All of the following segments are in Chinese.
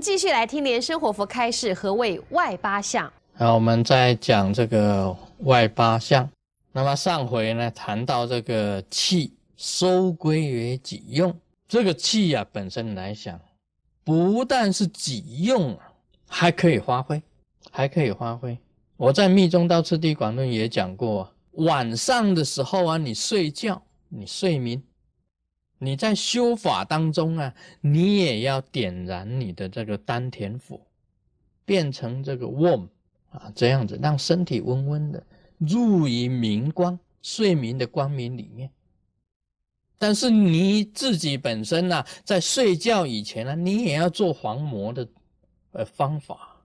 继续来听莲生活佛开示，何谓外八相？好，我们在讲这个外八相。那么上回呢，谈到这个气收归于己用，这个气啊本身来讲，不但是己用啊，还可以发挥，还可以发挥。我在《密宗道次第广论》也讲过，晚上的时候啊，你睡觉，你睡眠，你在修法当中啊，你也要点燃你的这个丹田火，变成这个 warm 啊，这样子让身体温温的。入于明光，睡眠的光明里面。但是你自己本身呢，在睡觉以前呢，你也要做黄魔的呃方法，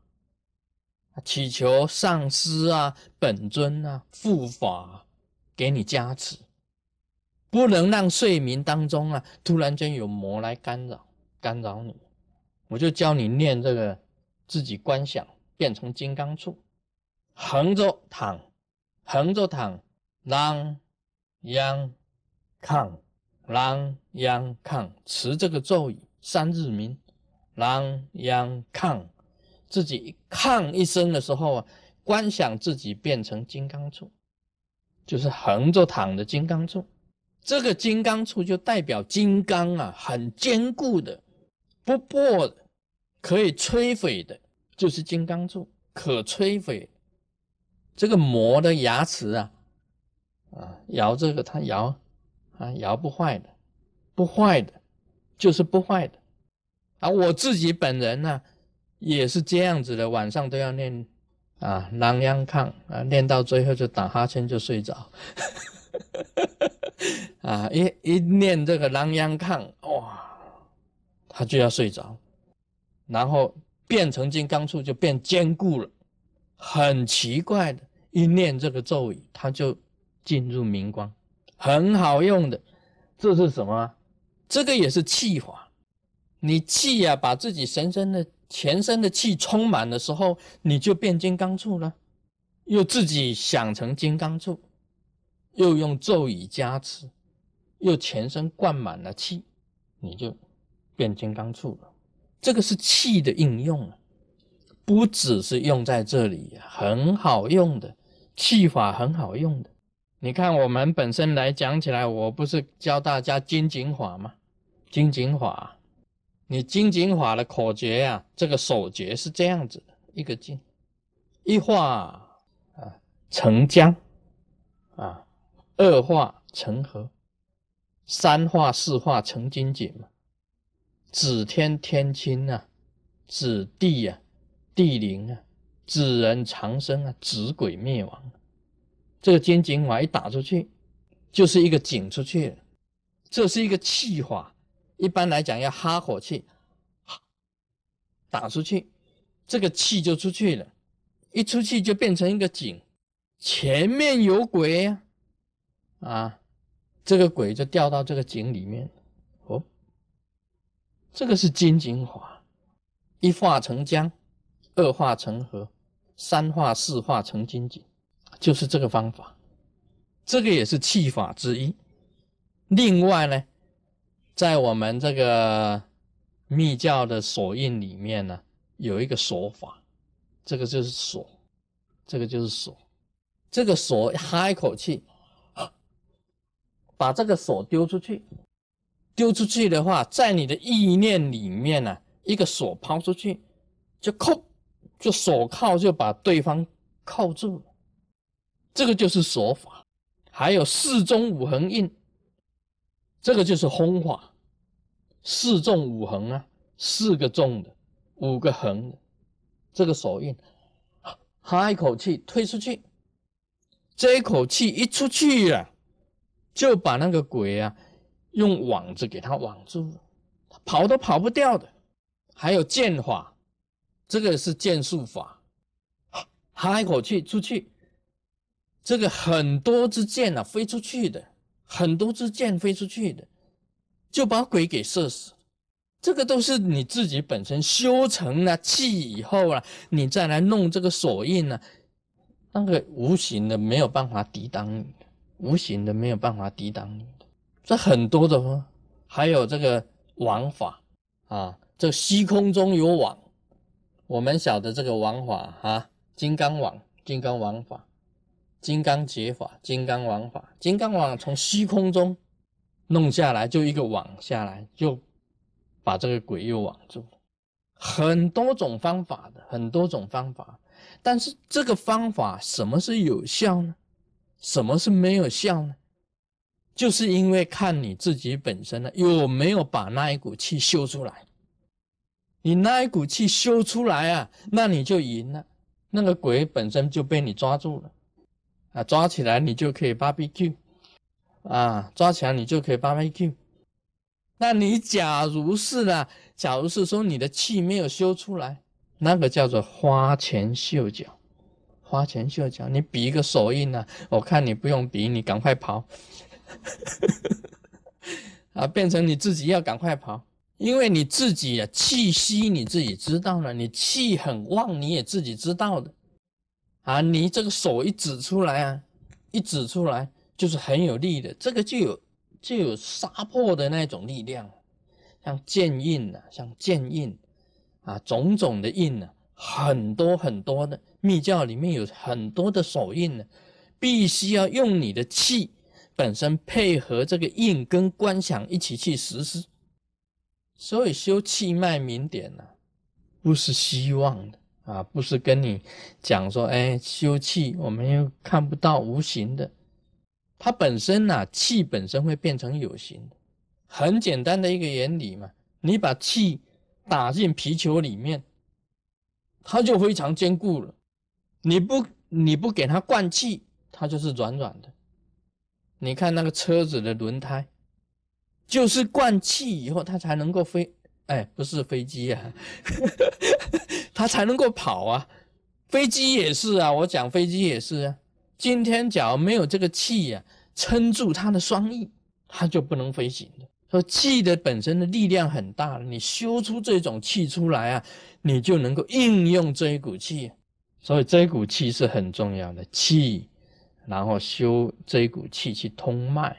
祈求上师啊、本尊啊、护法给你加持，不能让睡眠当中啊突然间有魔来干扰干扰你。我就教你念这个，自己观想变成金刚杵，横着躺。横着躺，啷央抗，啷央抗，持这个咒语三日名，啷央抗，自己抗一声的时候啊，观想自己变成金刚杵，就是横着躺的金刚杵。这个金刚杵就代表金刚啊，很坚固的，不破的，可以摧毁的，就是金刚杵，可摧毁。这个魔的牙齿啊，啊，摇这个它摇，啊，摇不坏的，不坏的，就是不坏的。啊，我自己本人呢，也是这样子的，晚上都要念啊，狼央抗啊，念到最后就打哈欠就睡着，啊，一一念这个狼烟抗，哇，他就要睡着，然后变成金刚杵就变坚固了。很奇怪的，一念这个咒语，他就进入明光，很好用的。这是什么？这个也是气法。你气呀，把自己神身的全身的气充满的时候，你就变金刚杵了。又自己想成金刚杵，又用咒语加持，又全身灌满了气，你就变金刚杵了。这个是气的应用。不只是用在这里，很好用的气法，很好用的。你看，我们本身来讲起来，我不是教大家金井法吗？金井法，你金井法的口诀呀，这个手诀是这样子的：一个金，一化啊成江啊，二化成河，三化四化成金井嘛。指天天亲啊，指地呀。地灵啊，指人长生啊，指鬼灭亡。这个金井法一打出去，就是一个井出去了。这是一个气法，一般来讲要哈火气，打出去，这个气就出去了。一出去就变成一个井，前面有鬼呀，啊这个鬼就掉到这个井里面。哦，这个是金井法，一化成江。二化成河，三化四化成金井，就是这个方法。这个也是气法之一。另外呢，在我们这个密教的锁印里面呢，有一个锁法，这个就是锁，这个就是锁。这个锁哈一口气，把这个锁丢出去。丢出去的话，在你的意念里面呢，一个锁抛出去，就扣。就手铐就把对方铐住了，这个就是锁法。还有四中五横印，这个就是轰法。四中五横啊，四个重的，五个横的，这个手印，哈一口气推出去，这一口气一出去呀，就把那个鬼啊用网子给他网住，跑都跑不掉的。还有剑法。这个是剑术法，哈一口气出去，这个很多支箭啊飞出去的，很多支箭飞出去的，就把鬼给射死。这个都是你自己本身修成了气以后啊，你再来弄这个锁印呢，那个无形的没有办法抵挡你，无形的没有办法抵挡你的。这很多的，还有这个网法啊，这虚空中有网。我们晓得这个王法啊，金刚网、金刚王法、金刚解法、金刚王法、金刚网从虚空中弄下来，就一个网下来，就把这个鬼又网住。很多种方法的，很多种方法，但是这个方法什么是有效呢？什么是没有效呢？就是因为看你自己本身呢，有没有把那一股气修出来。你那一股气修出来啊，那你就赢了。那个鬼本身就被你抓住了，啊，抓起来你就可以 BBQ，啊，抓起来你就可以 BBQ。那你假如是呢？假如是说你的气没有修出来，那个叫做花拳绣脚，花拳绣脚。你比一个手印呢，我看你不用比，你赶快跑，啊，变成你自己要赶快跑。因为你自己啊，气息你自己知道了，你气很旺，你也自己知道的，啊，你这个手一指出来啊，一指出来就是很有力的，这个就有就有杀破的那种力量，像剑印呐，像剑印，啊，种种的印啊，很多很多的密教里面有很多的手印呢，必须要用你的气本身配合这个印跟观想一起去实施。所以修气脉明点呢，不是希望的啊，不是跟你讲说，哎，修气我们又看不到无形的，它本身呢，气本身会变成有形的，很简单的一个原理嘛。你把气打进皮球里面，它就非常坚固了。你不你不给它灌气，它就是软软的。你看那个车子的轮胎。就是灌气以后，它才能够飞，哎，不是飞机啊，它才能够跑啊。飞机也是啊，我讲飞机也是啊。今天假如没有这个气呀，撑住它的双翼，它就不能飞行的。说气的本身的力量很大，你修出这种气出来啊，你就能够应用这一股气。所以这一股气是很重要的气，然后修这一股气去通脉。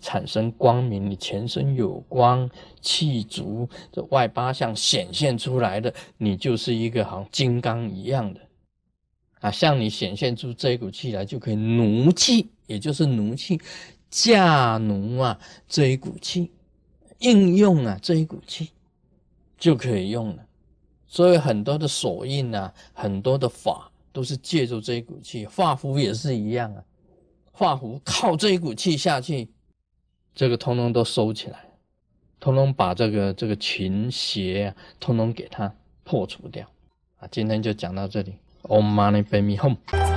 产生光明，你全身有光，气足，这外八相显现出来的，你就是一个好像金刚一样的啊！像你显现出这一股气来，就可以奴气，也就是奴气，驾奴啊这一股气，应用啊这一股气就可以用了。所以很多的手印啊，很多的法都是借助这一股气，画符也是一样啊，画符靠这一股气下去。这个通通都收起来，通通把这个这个群邪啊，通通给它破除掉啊！今天就讲到这里，Om Mani Padme Hum。